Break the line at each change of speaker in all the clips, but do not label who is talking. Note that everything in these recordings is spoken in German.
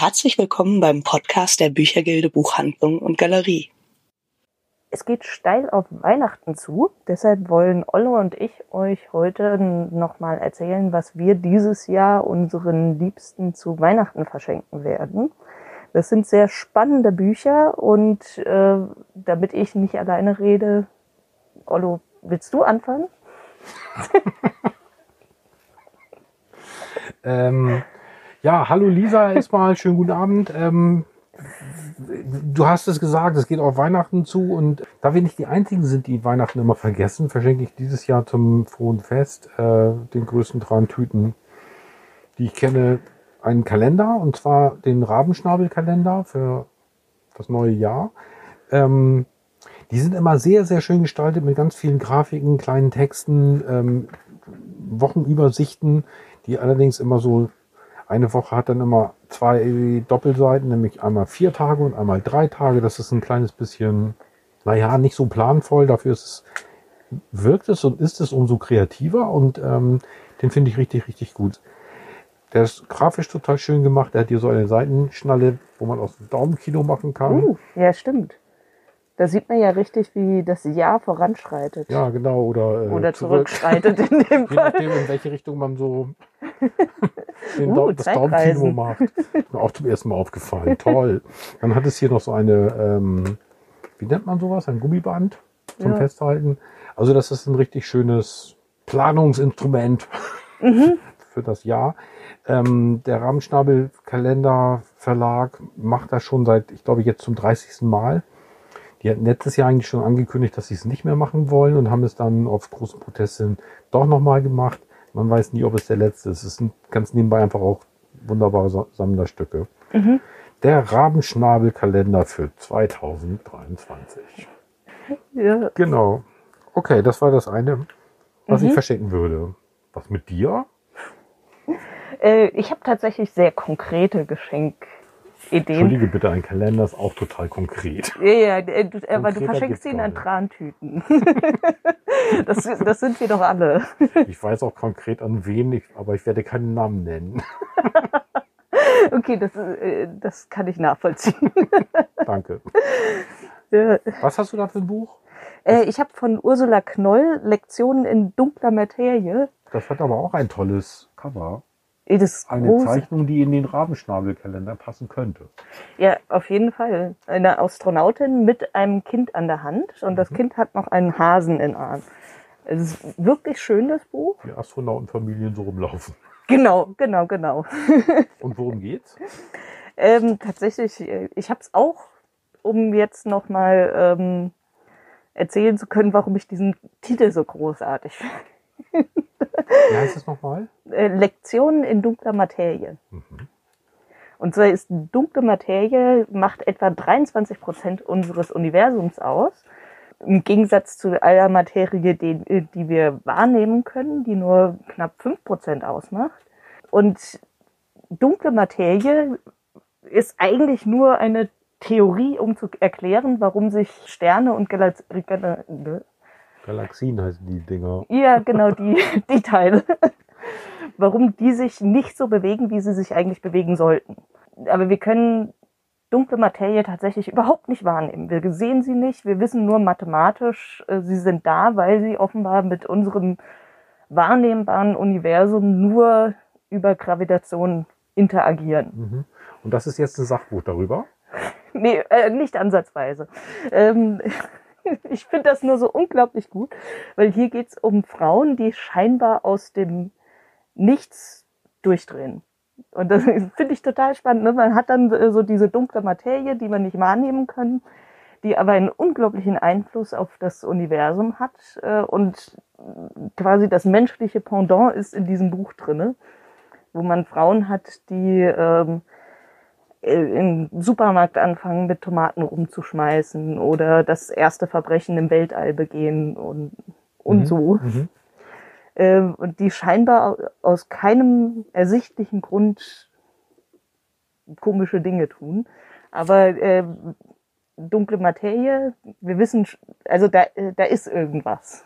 herzlich willkommen beim Podcast der Büchergilde Buchhandlung und Galerie.
Es geht steil auf Weihnachten zu, deshalb wollen Olle und ich euch heute nochmal erzählen, was wir dieses Jahr unseren Liebsten zu Weihnachten verschenken werden. Das sind sehr spannende Bücher und äh, damit ich nicht alleine rede, Ollo, willst du anfangen?
ähm, ja, hallo Lisa, erstmal schönen guten Abend. Ähm, du hast es gesagt, es geht auf Weihnachten zu und da wir nicht die einzigen sind, die Weihnachten immer vergessen, verschenke ich dieses Jahr zum frohen Fest äh, den größten Tüten, die ich kenne, einen Kalender und zwar den Rabenschnabelkalender für das neue Jahr. Ähm, die sind immer sehr, sehr schön gestaltet mit ganz vielen Grafiken, kleinen Texten, ähm, Wochenübersichten, die allerdings immer so eine Woche hat dann immer zwei Doppelseiten, nämlich einmal vier Tage und einmal drei Tage. Das ist ein kleines bisschen, naja, nicht so planvoll. Dafür ist es, wirkt es und ist es umso kreativer und ähm, den finde ich richtig, richtig gut. Der ist grafisch total schön gemacht. Er hat hier so eine Seitenschnalle, wo man aus dem Daumenkino machen kann.
Uh, ja, stimmt. Da sieht man ja richtig, wie das Jahr voranschreitet.
Ja, genau. Oder,
äh, oder zurückschreitet in dem
Fall. Je nachdem, in welche Richtung man so den uh, das Daumenkino macht. Mir auch zum ersten Mal aufgefallen. Toll. Dann hat es hier noch so eine, ähm, wie nennt man sowas? Ein Gummiband zum ja. Festhalten. Also das ist ein richtig schönes Planungsinstrument mhm. für das Jahr. Ähm, der Rahmenschnabel-Kalender Verlag macht das schon seit, ich glaube, jetzt zum 30. Mal. Die hatten letztes Jahr eigentlich schon angekündigt, dass sie es nicht mehr machen wollen und haben es dann auf großen Protesten doch nochmal gemacht. Man weiß nie, ob es der letzte ist. Es sind ganz nebenbei einfach auch wunderbare Sammlerstücke. Mhm. Der Rabenschnabelkalender für 2023. Ja. Genau. Okay, das war das eine, was mhm. ich verschenken würde. Was mit dir?
Äh, ich habe tatsächlich sehr konkrete Geschenk Ideen.
Entschuldige bitte, ein Kalender ist auch total konkret.
Ja, ja, äh, du, aber du verschenkst ihn an Trantüten. das, das sind wir doch alle.
Ich weiß auch konkret an wen, ich, aber ich werde keinen Namen nennen.
Okay, das, äh, das kann ich nachvollziehen.
Danke. Was hast du da für ein Buch?
Äh, ich habe von Ursula Knoll Lektionen in dunkler Materie.
Das hat aber auch ein tolles Cover.
Das
eine groß. Zeichnung, die in den Rabenschnabelkalender passen könnte.
Ja, auf jeden Fall. Eine Astronautin mit einem Kind an der Hand und das mhm. Kind hat noch einen Hasen in Arm. Es ist wirklich schön, das Buch.
Wie Astronautenfamilien so rumlaufen.
Genau, genau, genau.
und worum geht's?
Ähm, tatsächlich, ich habe es auch, um jetzt nochmal ähm, erzählen zu können, warum ich diesen Titel so großartig finde.
Wie heißt es nochmal?
Äh, Lektionen in dunkler Materie. Mhm. Und zwar ist dunkle Materie macht etwa 23 Prozent unseres Universums aus. Im Gegensatz zu aller Materie, die, die wir wahrnehmen können, die nur knapp 5 Prozent ausmacht. Und dunkle Materie ist eigentlich nur eine Theorie, um zu erklären, warum sich Sterne und Galax Gal
Galaxien heißen die Dinger.
Ja, genau, die, die Teile. Warum die sich nicht so bewegen, wie sie sich eigentlich bewegen sollten. Aber wir können dunkle Materie tatsächlich überhaupt nicht wahrnehmen. Wir sehen sie nicht, wir wissen nur mathematisch, äh, sie sind da, weil sie offenbar mit unserem wahrnehmbaren Universum nur über Gravitation interagieren. Mhm.
Und das ist jetzt ein Sachbuch darüber?
nee, äh, nicht ansatzweise. Ähm, ich finde das nur so unglaublich gut, weil hier geht es um Frauen, die scheinbar aus dem Nichts durchdrehen. Und das finde ich total spannend. Ne? Man hat dann so diese dunkle Materie, die man nicht wahrnehmen kann, die aber einen unglaublichen Einfluss auf das Universum hat. Äh, und quasi das menschliche Pendant ist in diesem Buch drinne, wo man Frauen hat, die ähm, äh, im Supermarkt anfangen, mit Tomaten rumzuschmeißen oder das erste Verbrechen im Weltall begehen und, und mhm. so. Mhm. Ähm, und die scheinbar aus keinem ersichtlichen Grund komische Dinge tun. Aber äh, dunkle Materie, wir wissen, also da, äh, da ist irgendwas,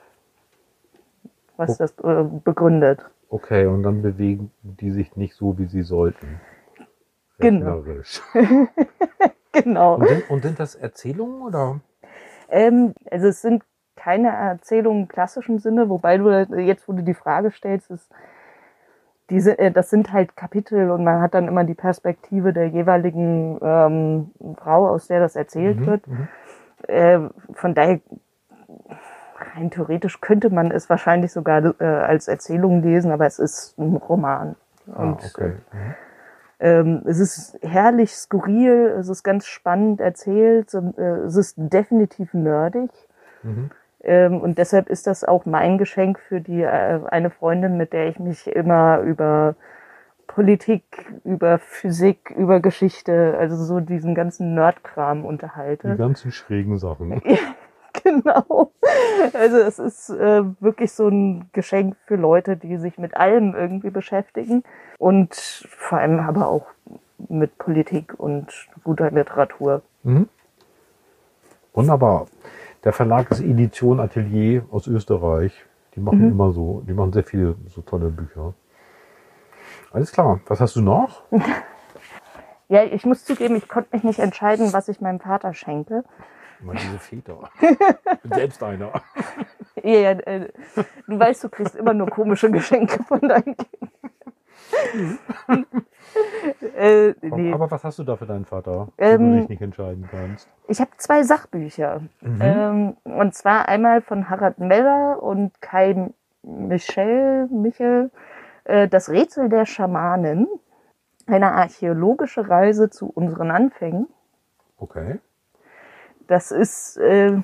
was das äh, begründet.
Okay, und dann bewegen die sich nicht so, wie sie sollten.
Genau.
Rechnerisch.
Genau.
Und, sind, und sind das Erzählungen oder?
Ähm, also es sind keine Erzählungen im klassischen Sinne, wobei du jetzt, wo du die Frage stellst, ist, diese, äh, das sind halt Kapitel und man hat dann immer die Perspektive der jeweiligen ähm, Frau, aus der das erzählt
Mhm,
wird.
mhm.
Äh, von daher, rein theoretisch könnte man es wahrscheinlich sogar äh, als Erzählung lesen, aber es ist ein Roman.
Ah,
Und
okay. Mhm.
Ähm, es ist herrlich skurril, es ist ganz spannend erzählt, äh, es ist definitiv nerdig.
Mhm.
Ähm, und deshalb ist das auch mein Geschenk für die äh, eine Freundin, mit der ich mich immer über Politik, über Physik, über Geschichte, also so diesen ganzen Nerdkram
Die
unterhalte.
ganzen schrägen Sachen.
genau. Also es ist äh, wirklich so ein Geschenk für Leute, die sich mit allem irgendwie beschäftigen und vor allem aber auch mit Politik und guter Literatur.
Mhm. Wunderbar. Der Verlag ist Edition Atelier aus Österreich. Die machen
Mhm.
immer so, die machen sehr viele so tolle Bücher. Alles klar. Was hast du noch?
Ja, ich muss zugeben, ich konnte mich nicht entscheiden, was ich meinem Vater schenke.
Immer diese Väter. Ich bin selbst einer.
Ja, ja, äh, du weißt, du kriegst immer nur komische Geschenke von deinen Kindern. äh, nee.
Aber was hast du da für deinen Vater,
Ähm,
wo du dich nicht entscheiden kannst?
Ich habe zwei Sachbücher.
Mhm.
Ähm, und zwar einmal von Harald Meller und Kai Michel, Michel, äh, Das Rätsel der Schamanen. Eine archäologische Reise zu unseren Anfängen.
Okay.
Das ist, äh,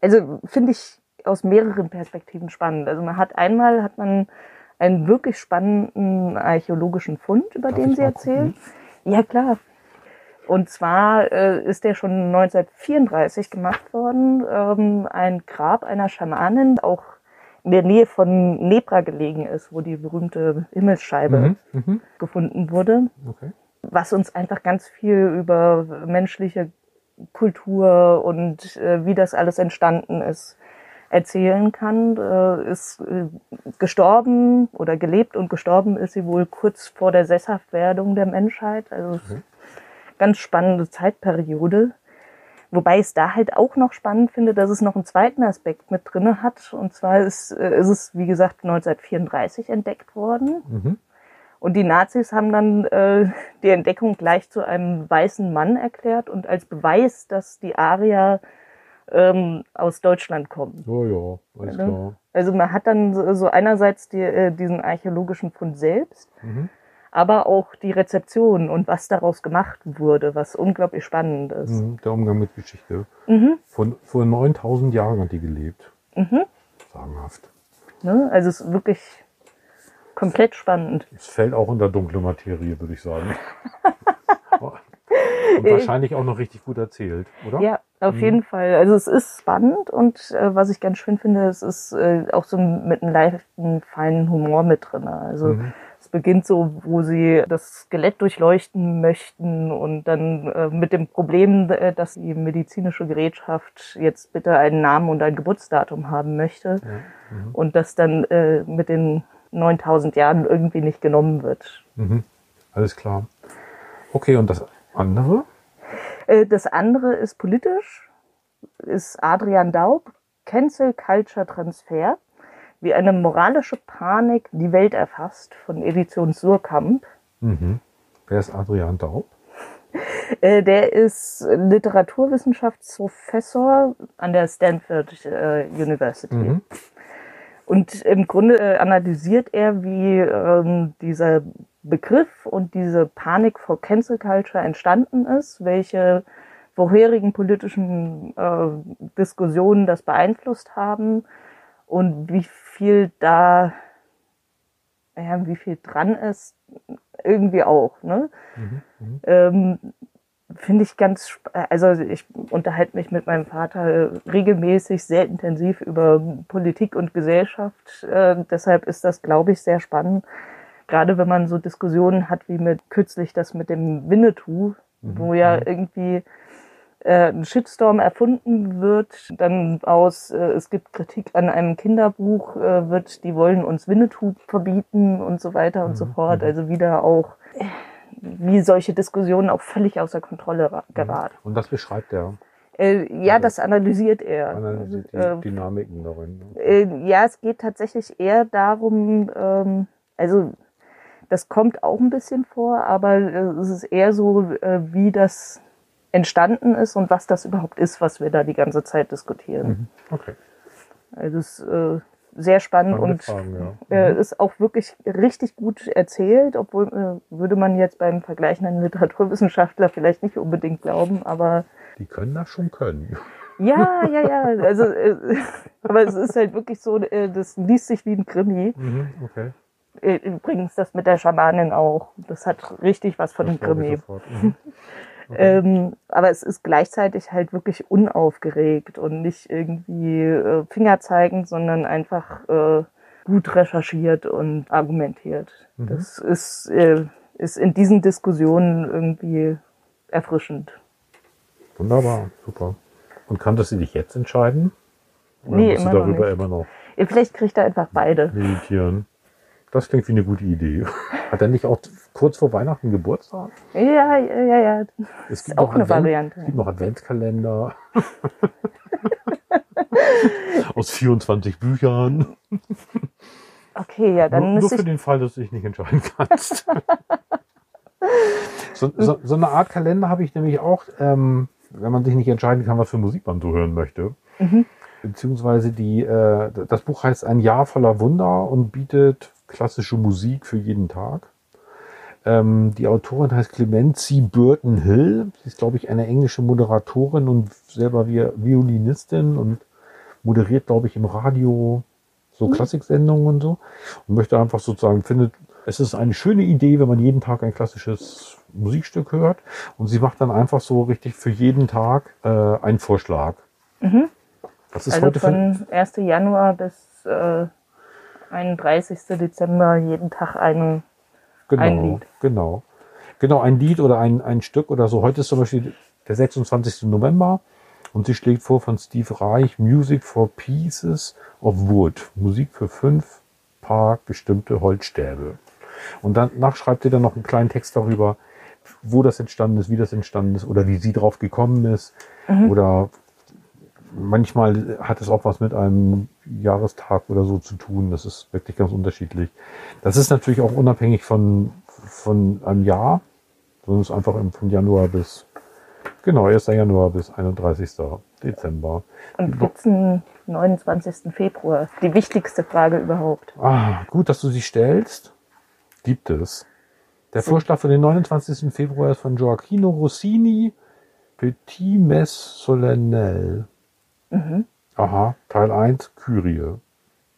also finde ich aus mehreren Perspektiven spannend. Also man hat einmal hat man einen wirklich spannenden archäologischen Fund, über
Darf
den sie erzählen. Ja klar. Und zwar äh, ist der schon 1934 gemacht worden, ähm, ein Grab einer Schamanin, auch in der Nähe von Nebra gelegen ist, wo die berühmte Himmelsscheibe
Mhm. Mhm.
gefunden wurde
Okay.
was uns einfach ganz viel über menschliche Kultur und äh, wie das alles entstanden ist erzählen kann. Äh, ist äh, gestorben oder gelebt und gestorben ist sie wohl kurz vor der Sesshaftwerdung der Menschheit. Also
Mhm.
ganz spannende Zeitperiode. Wobei ich es da halt auch noch spannend finde, dass es noch einen zweiten Aspekt mit drinne hat. Und zwar ist, äh, ist es, wie gesagt, 1934 entdeckt worden.
Mhm.
Und die Nazis haben dann äh, die Entdeckung gleich zu einem weißen Mann erklärt und als Beweis, dass die Arier ähm, aus Deutschland kommen.
Ja, ja, alles
ne?
klar.
Also man hat dann so, so einerseits die, äh, diesen archäologischen Fund selbst,
Mhm.
aber auch die Rezeption und was daraus gemacht wurde, was unglaublich spannend ist.
Mhm. Der Umgang mit Geschichte.
Mhm.
Von, vor 9000 Jahren hat die gelebt.
Mhm.
Sagenhaft.
Ne? Also es ist wirklich komplett spannend.
Es fällt auch unter dunkle Materie, würde ich sagen. Und wahrscheinlich auch noch richtig gut erzählt, oder?
Ja, auf
Mhm.
jeden Fall. Also es ist spannend und äh, was ich ganz schön finde, es ist äh, auch so mit einem leichten, feinen Humor mit drin. Also
Mhm.
es beginnt so, wo sie das Skelett durchleuchten möchten und dann äh, mit dem Problem, äh, dass die medizinische Gerätschaft jetzt bitte einen Namen und ein Geburtsdatum haben möchte.
Mhm.
und das dann äh, mit den 9000 Jahren irgendwie nicht genommen wird.
Mhm. Alles klar. Okay, und das andere?
Äh, Das andere ist politisch, ist Adrian Daub, Cancel Culture Transfer, wie eine moralische Panik die Welt erfasst, von Edition Surkamp.
Mhm. Wer ist Adrian Daub?
Äh, Der ist Literaturwissenschaftsprofessor an der Stanford äh, University.
Mhm.
Und im Grunde äh, analysiert er, wie ähm, dieser Begriff und diese Panik vor Cancel Culture entstanden ist, welche vorherigen politischen äh, Diskussionen das beeinflusst haben und wie viel da, ja, wie viel dran ist, irgendwie auch. Ne?
Mhm. Mhm.
ähm, finde ich ganz, sp- also ich unterhalte mich mit meinem Vater äh, regelmäßig sehr intensiv über Politik und Gesellschaft. Äh, deshalb ist das, glaube ich, sehr spannend. Gerade wenn man so Diskussionen hat wie mit kürzlich das mit dem Winnetou, wo ja irgendwie äh, ein Shitstorm erfunden wird, dann aus, äh, es gibt Kritik an einem Kinderbuch, äh, wird, die wollen uns Winnetou verbieten und so weiter und so
Mhm,
fort.
mhm.
Also wieder auch wie solche Diskussionen auch völlig außer Kontrolle ra- geraten.
Und das beschreibt er.
Äh, ja, das analysiert er.
Analysiert die
Äh,
Dynamiken darin. ne?
äh, ja, es geht tatsächlich eher darum, ähm, also das kommt auch ein bisschen vor, aber äh, es ist eher so, wie das entstanden ist und was das überhaupt ist, was wir da die ganze Zeit diskutieren.
Mhm. Okay.
Also es äh, sehr spannend und
ja.
äh,
Mhm.
ist auch wirklich richtig gut erzählt, obwohl äh, würde man jetzt beim vergleichenden Literaturwissenschaftler vielleicht nicht unbedingt glauben, aber
Die können das schon können.
ja, ja, ja, also äh, aber es ist halt wirklich so, das liest sich wie ein Krimi.
Mhm. Okay.
Übrigens das mit der Schamanin auch. Das hat richtig was von einem
Das
Krimi. Ähm, aber es ist gleichzeitig halt wirklich unaufgeregt und nicht irgendwie äh, Fingerzeigend, sondern einfach äh, gut recherchiert und argumentiert.
Mhm.
Das ist, äh, ist in diesen Diskussionen irgendwie erfrischend.
Wunderbar, super. Und kanntest du dich jetzt entscheiden? Oder
Nee,
musst du
immer noch
darüber
nicht.
immer noch
Vielleicht kriegt er einfach beide.
meditieren? Das klingt wie eine gute Idee. Hat er nicht auch kurz vor Weihnachten Geburtstag?
Ja, ja, ja, ja.
Es
Ist auch eine Variante.
Es gibt noch Adventskalender. Aus 24 Büchern.
Okay, ja, dann
nur, nur für den Fall, dass du dich nicht entscheiden kannst. so, so, so eine Art Kalender habe ich nämlich auch, ähm, wenn man sich nicht entscheiden kann, was für Musik man so hören möchte.
Mhm.
Beziehungsweise die, äh, das Buch heißt Ein Jahr voller Wunder und bietet klassische Musik für jeden Tag. Ähm, die Autorin heißt Clemency Burton Hill. Sie ist, glaube ich, eine englische Moderatorin und selber Vi- Violinistin und moderiert, glaube ich, im Radio so Klassiksendungen und so. Und möchte einfach sozusagen, findet, es ist eine schöne Idee, wenn man jeden Tag ein klassisches Musikstück hört. Und sie macht dann einfach so richtig für jeden Tag äh, einen Vorschlag. Das ist
Also
heute
von 1. Januar bis äh, 31. Dezember jeden Tag eine.
Genau,
ein Lied.
Genau. Genau, ein Lied oder ein, ein Stück oder so. Heute ist zum Beispiel der 26. November und sie schlägt vor von Steve Reich Music for Pieces of Wood. Musik für fünf Paar bestimmte Holzstäbe. Und danach schreibt sie dann noch einen kleinen Text darüber, wo das entstanden ist, wie das entstanden ist oder wie sie drauf gekommen ist. Oder manchmal hat es auch was mit einem Jahrestag oder so zu tun. Das ist wirklich ganz unterschiedlich. Das ist natürlich auch unabhängig von, von einem Jahr, sondern es ist einfach von Januar bis, genau, 1. Januar bis 31. Dezember.
Und gibt's einen 29. Februar? Die wichtigste Frage überhaupt.
Ah, gut, dass du sie stellst. Gibt es. Der Vorschlag für den 29. Februar ist von Gioacchino Rossini, Petit Mess Solennel. Aha, Teil 1, Kyrie.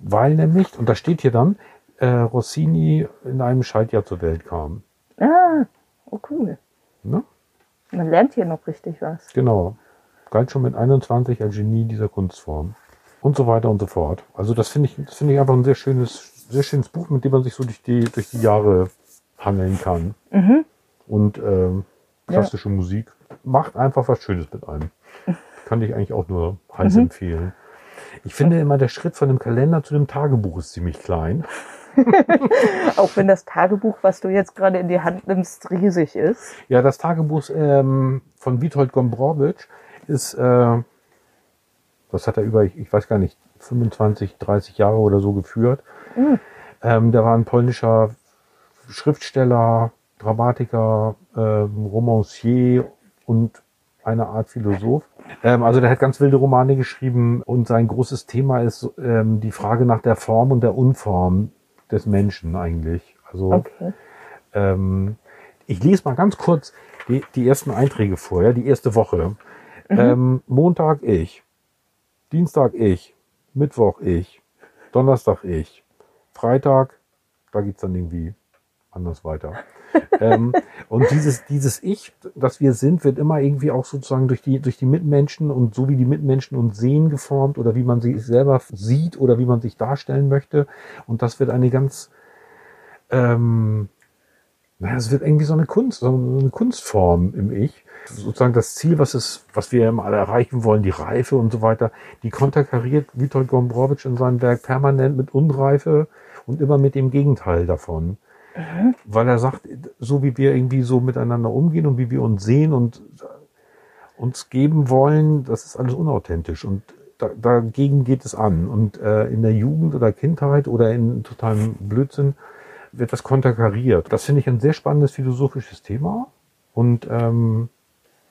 Weil nämlich, und da steht hier dann, äh, Rossini in einem Schaltjahr zur Welt kam.
Ah, oh cool.
Ne?
Man lernt hier noch richtig was.
Genau. Galt schon mit 21 als Genie dieser Kunstform. Und so weiter und so fort. Also das finde ich, das finde ich einfach ein sehr schönes, sehr schönes Buch, mit dem man sich so durch die, durch die Jahre hangeln kann. Und ähm, klassische Musik macht einfach was Schönes mit einem. Kann ich eigentlich auch nur heiß empfehlen. Ich finde immer, der Schritt von dem Kalender zu dem Tagebuch ist ziemlich klein.
Auch wenn das Tagebuch, was du jetzt gerade in die Hand nimmst, riesig ist.
Ja, das Tagebuch ähm, von Witold Gombrowicz ist, äh, das hat er über, ich, ich weiß gar nicht, 25, 30 Jahre oder so geführt. Ähm, der war ein polnischer Schriftsteller, Dramatiker, ähm, Romancier und eine Art Philosoph. Ähm, also der hat ganz wilde Romane geschrieben und sein großes Thema ist ähm, die Frage nach der Form und der Unform des Menschen eigentlich. Also
Okay.
ähm, ich lese mal ganz kurz die, die ersten Einträge vor, ja, die erste Woche. Ähm, Montag ich, Dienstag ich, Mittwoch ich, Donnerstag ich, Freitag, da geht's dann irgendwie anders weiter. Ähm, und dieses, dieses Ich, das wir sind, wird immer irgendwie auch sozusagen durch die, durch die Mitmenschen und so wie die Mitmenschen uns sehen geformt oder wie man sich selber sieht oder wie man sich darstellen möchte. Und das wird eine ganz, ähm, naja, es wird irgendwie so eine Kunst, so eine Kunstform im Ich. Sozusagen das Ziel, was es, was wir immer alle erreichen wollen, die Reife und so weiter, die konterkariert Witold Gombrowicz in seinem Werk permanent mit Unreife und immer mit dem Gegenteil davon. Weil er sagt, so wie wir irgendwie so miteinander umgehen und wie wir uns sehen und uns geben wollen, das ist alles unauthentisch und da, dagegen geht es an. Und äh, in der Jugend oder Kindheit oder in totalem Blödsinn wird das konterkariert. Das finde ich ein sehr spannendes philosophisches Thema. Und ähm,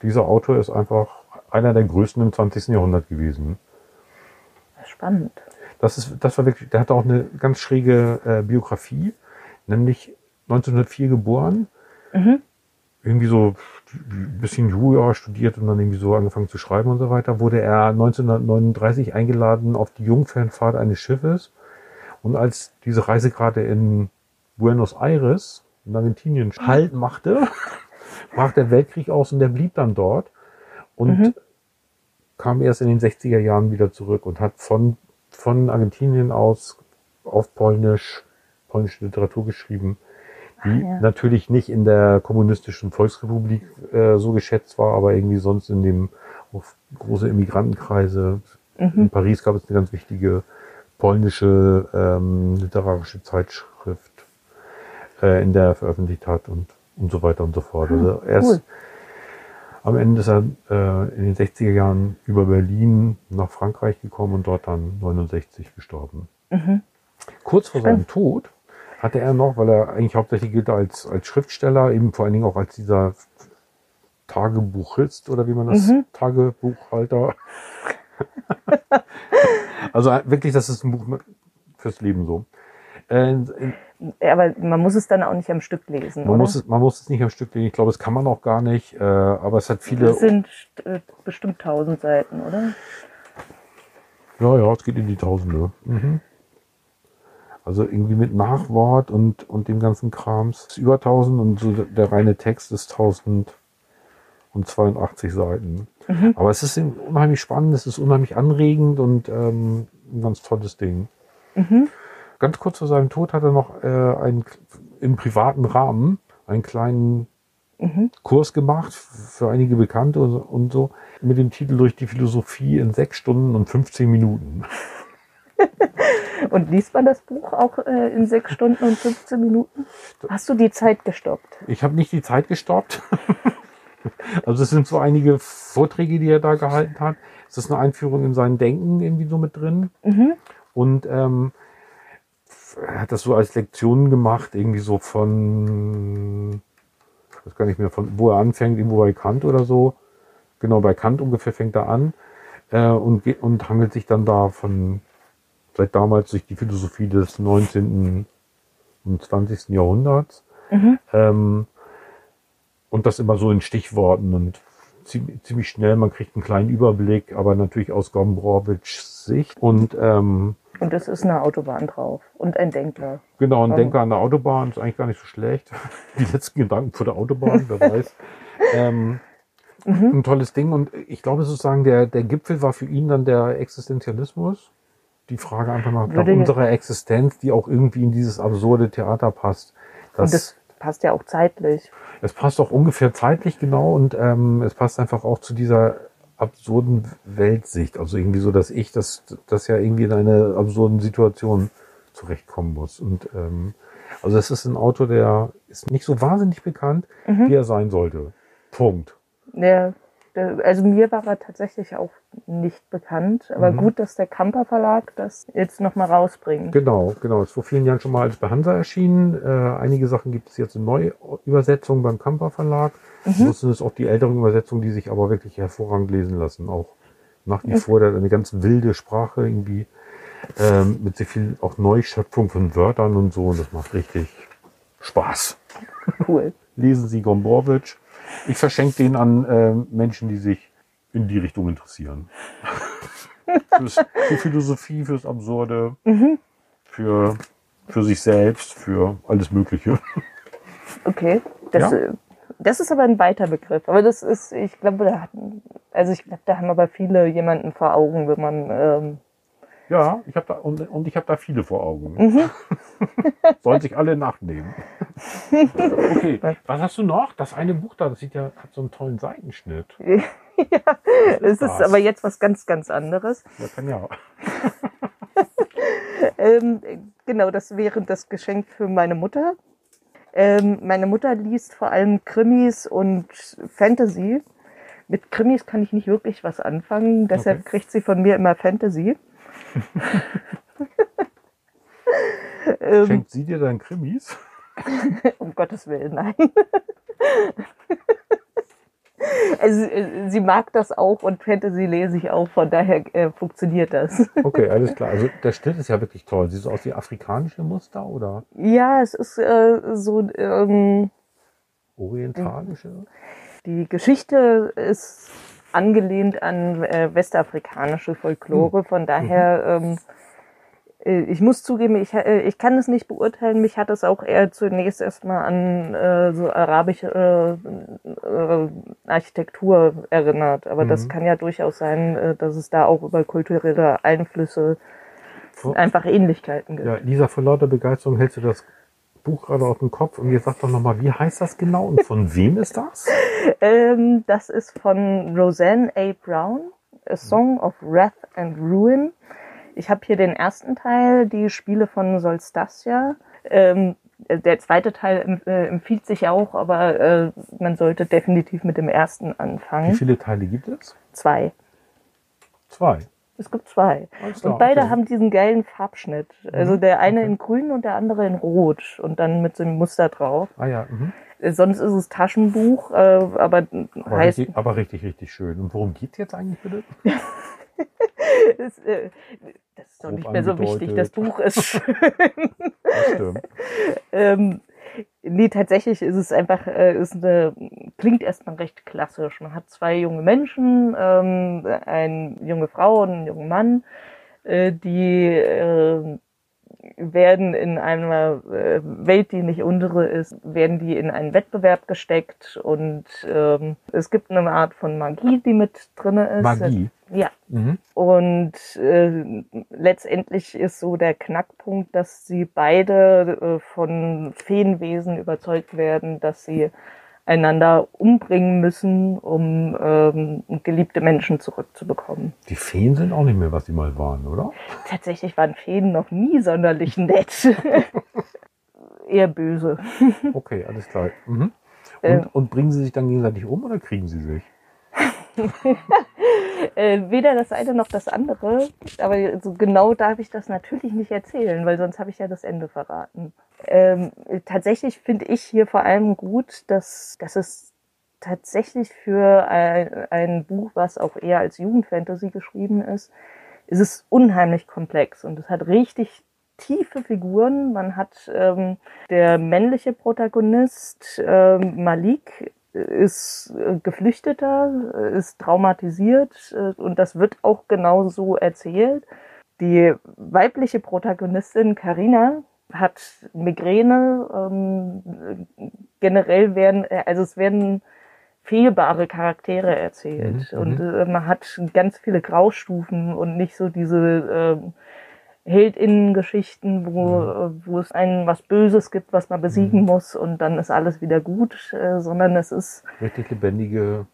dieser Autor ist einfach einer der größten im 20. Jahrhundert gewesen.
Spannend.
Das ist, das war wirklich, der hatte auch eine ganz schräge äh, Biografie, nämlich 1904 geboren.
Mhm.
Irgendwie so ein bisschen Jura studiert und dann irgendwie so angefangen zu schreiben und so weiter, wurde er 1939 eingeladen auf die Jungfernfahrt eines Schiffes. Und als diese Reise gerade in Buenos Aires in Argentinien Halt machte, brach der Weltkrieg aus und der blieb dann dort und
Mhm.
kam erst in den 60er Jahren wieder zurück und hat von, von Argentinien aus auf Polnisch, polnische Literatur geschrieben, die
Ah, ja.
natürlich nicht in der kommunistischen Volksrepublik äh, so geschätzt war, aber irgendwie sonst in dem auf große Immigrantenkreise.
Mhm.
In Paris gab es eine ganz wichtige polnische ähm, literarische Zeitschrift, äh, in der er veröffentlicht hat und, und so weiter und so fort. Also er ist
cool.
am Ende ist er äh, in den 60er Jahren über Berlin nach Frankreich gekommen und dort dann 69 gestorben.
Mhm.
Kurz vor seinem Tod hatte er noch, weil er eigentlich hauptsächlich gilt als, als Schriftsteller, eben vor allen Dingen auch als dieser Tagebuchist oder wie man das,
Mhm.
Tagebuchhalter. also wirklich, das ist ein Buch fürs Leben so. Äh,
Aber man muss es dann auch nicht am Stück lesen.
man,
oder?
muss es, man muss es nicht am Stück lesen, ich glaube, das kann man auch gar nicht, äh, aber es hat viele,
Das sind äh, bestimmt tausend Seiten, oder?
Ja, ja, es geht in die Tausende. Mhm. Also irgendwie mit Nachwort und, und dem ganzen Krams. ist über 1000 und so der reine Text ist 1082 Seiten.
Mhm.
Aber es ist unheimlich spannend, es ist unheimlich anregend und ähm, ein ganz tolles Ding.
Mhm.
Ganz kurz vor seinem Tod hat er noch äh, einen, im privaten Rahmen einen kleinen
Mhm.
Kurs gemacht für einige Bekannte und so- und so mit dem Titel Durch die Philosophie in sechs Stunden und 15 Minuten.
Und liest man das Buch auch äh, in sechs Stunden und 15 Minuten? Hast du die Zeit gestoppt?
Ich habe nicht die Zeit gestoppt. also es sind so einige Vorträge, die er da gehalten hat. Es ist eine Einführung in sein Denken irgendwie so mit drin.
Mhm.
Und ähm, er hat das so als Lektionen gemacht, irgendwie so von, ich weiß gar nicht mehr, von wo er anfängt, irgendwo bei Kant oder so. Genau, bei Kant ungefähr fängt er an äh, und, und hangelt sich dann da von seit damals durch die Philosophie des 19. und 20. Jahrhunderts.
Mhm.
Ähm, und das immer so in Stichworten und ziemlich, schnell, man kriegt einen kleinen Überblick, aber natürlich aus Gombrowitschs Sicht. Und ähm,
Und es ist eine Autobahn drauf. Und ein Denkler.
genau, ein
Oh.
Denker an der Autobahn ist eigentlich gar nicht so schlecht. Die letzten Gedanken vor der Autobahn, wer weiß. Ähm,
Mhm.
ein tolles Ding. Und ich glaube sozusagen, der, der Gipfel war für ihn dann der Existenzialismus. Die Frage einfach nach, nach unserer Existenz, die auch irgendwie in dieses absurde Theater passt. Das,
Und das passt ja auch zeitlich.
es passt auch ungefähr zeitlich genau und ähm, es passt einfach auch zu dieser absurden Weltsicht. Also irgendwie so, dass ich das, das ja irgendwie in einer absurden Situation zurechtkommen muss. Und ähm, also es ist ein Autor, der ist nicht so wahnsinnig bekannt,
Mhm.
wie er sein sollte. Punkt.
Der, also mir war er tatsächlich auch nicht bekannt. Aber
Mhm.
gut, dass der Kamper Verlag das jetzt nochmal rausbringt.
Genau, genau. Ist vor vielen Jahren schon mal als bei Hansa erschienen. Äh, einige Sachen gibt es jetzt in Neuübersetzung beim Kamper Verlag.
Mhm.
Das sind es auch die älteren Übersetzungen, die sich aber wirklich hervorragend lesen lassen. Auch nach wie vor der hat eine ganz wilde Sprache irgendwie ähm, mit sehr viel auch Neuschöpfung von Wörtern und so. Und das macht richtig Spaß.
Cool.
Lesen Sie Gombrowitsch. Ich verschenke den an ähm, Menschen, die sich in die Richtung interessieren. Fürs, für Philosophie, fürs Absurde,
Mhm.
für, für sich selbst, für alles Mögliche.
Okay. Das,
Ja.
äh, das ist aber ein weiter Begriff. Aber das ist, ich glaube, da hatten, also ich glaube, da haben aber viele jemanden vor Augen, wenn man, ähm,
Ja, ich habe da und, und ich habe da viele vor Augen.
Mhm.
Sollen sich alle nachnehmen. Okay, was hast du noch? Das eine Buch da, das sieht ja hat so einen tollen Seitenschnitt.
es ist
das?
aber jetzt was ganz, ganz anderes.
Ja, kann ja.
Ähm, genau, das wäre das Geschenk für meine Mutter. Ähm, meine Mutter liest vor allem Krimis und Fantasy. Mit Krimis kann ich nicht wirklich was anfangen, deshalb
Okay.
kriegt sie von mir immer Fantasy. Ähm,
Schenkt sie dir dann Krimis?
um Gottes Willen, nein. also, äh, sie mag das auch und Fantasy lese ich auch, von daher äh, funktioniert das.
Okay, alles klar. Also der Schnitt ist ja wirklich toll. Siehst du aus wie afrikanische Muster oder
ja, es ist äh, so, ähm,
orientalische?
die Geschichte ist angelehnt an äh, westafrikanische Folklore, von daher, ähm, äh, ich muss zugeben, ich, äh, ich kann es nicht beurteilen. Mich hat es auch eher zunächst erstmal an äh, so arabische äh, äh, Architektur erinnert. Aber das
Mhm.
kann ja durchaus sein, äh, dass es da auch über kulturelle Einflüsse einfach Ähnlichkeiten gibt.
Ja, Lisa, vor lauter Begeisterung hältst du das Buch gerade auf den Kopf und jetzt sag doch nochmal, wie heißt das genau und von wem ist das?
Ähm, das ist von Roseanne A. Brown, A Song of Wrath and Ruin. Ich habe hier den ersten Teil, die Spiele von Solstasia. Ähm, der zweite Teil äh, empfiehlt sich auch, aber äh, man sollte definitiv mit dem ersten
Wie
anfangen.
viele Teile gibt es?
Zwei.
Zwei.
Es gibt zwei.
Klar,
Und beide
okay.
haben diesen geilen Farbschnitt. Also der eine
okay.
in grün und der andere in rot und dann mit so einem Muster drauf.
Ah ja, mhm.
Äh, Sonst ist es Taschenbuch, äh, aber
aber,
heißt
richtig, aber richtig, richtig schön. Und worum geht's jetzt eigentlich bitte?
Das, äh, das ist doch
Grob
nicht mehr so wichtig. Das
angedeutet.
Buch ist schön.
Das stimmt.
ähm, nee, tatsächlich ist es einfach, äh, ist eine, klingt erstmal recht klassisch. Man hat zwei junge Menschen, ähm, eine junge Frau und einen jungen Mann, äh, die äh, werden in einer äh, Welt, die nicht unsere ist, werden die in einen Wettbewerb gesteckt und ähm, es gibt eine Art von Magie, die mit drinne ist.
Magie.
Ja,
Mhm.
und äh, letztendlich ist so der Knackpunkt, dass sie beide äh, von Feenwesen überzeugt werden, dass sie einander umbringen müssen, um ähm, geliebte Menschen zurückzubekommen.
Die Feen sind auch nicht mehr, was sie mal waren, oder?
Tatsächlich waren Feen noch nie sonderlich nett. Eher böse.
Okay, alles klar. Mhm. Und,
Äh.
und bringen sie sich dann gegenseitig um oder kriegen sie sich?
Äh, weder das eine noch das andere, aber so genau darf ich das natürlich nicht erzählen, weil sonst habe ich ja das Ende verraten. Ähm, tatsächlich finde ich hier vor allem gut, dass, dass es tatsächlich für ein, ein Buch, was auch eher als Jugendfantasy geschrieben ist, ist es unheimlich komplex und es hat richtig tiefe Figuren. Man hat ähm, der männliche Protagonist ähm, Malik ist äh, Geflüchteter, äh, ist traumatisiert äh, und das wird auch genau so erzählt. Die weibliche Protagonistin Karina hat Migräne. Ähm, generell werden, also es werden fehlbare Charaktere erzählt
Mhm,
und äh, man hat ganz viele Graustufen und nicht so diese ähm, Heldinnen-Geschichten, wo,
Mhm.
äh, wo es einen was Böses gibt, was man besiegen muss und dann ist alles wieder gut, äh, sondern es ist,
Richtig lebendige,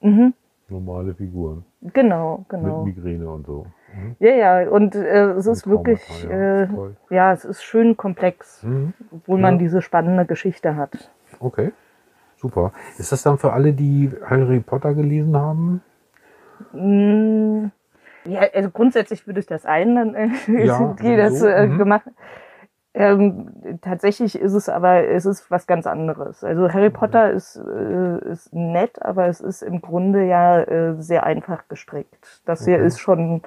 mhm,
normale Figuren.
genau, genau.
Mit Migräne und so. Mhm.
Ja, ja, und äh, es ist
Und
wirklich,
Traumata, ja.
äh, ja, es ist schön komplex,
Mhm.
obwohl man
Ja.
diese spannende Geschichte hat.
Okay, super. Ist das dann für alle, die Harry Potter gelesen haben?
Ja, also grundsätzlich würde ich das ein, dann, äh,
Ja,
die das
so,
äh,
mhm.
gemacht. Ähm, tatsächlich ist es aber, es ist was ganz anderes. Also Harry Potter ist, äh, ist nett, aber es ist im Grunde ja äh, sehr einfach gestrickt. Das hier
Okay.
ist schon,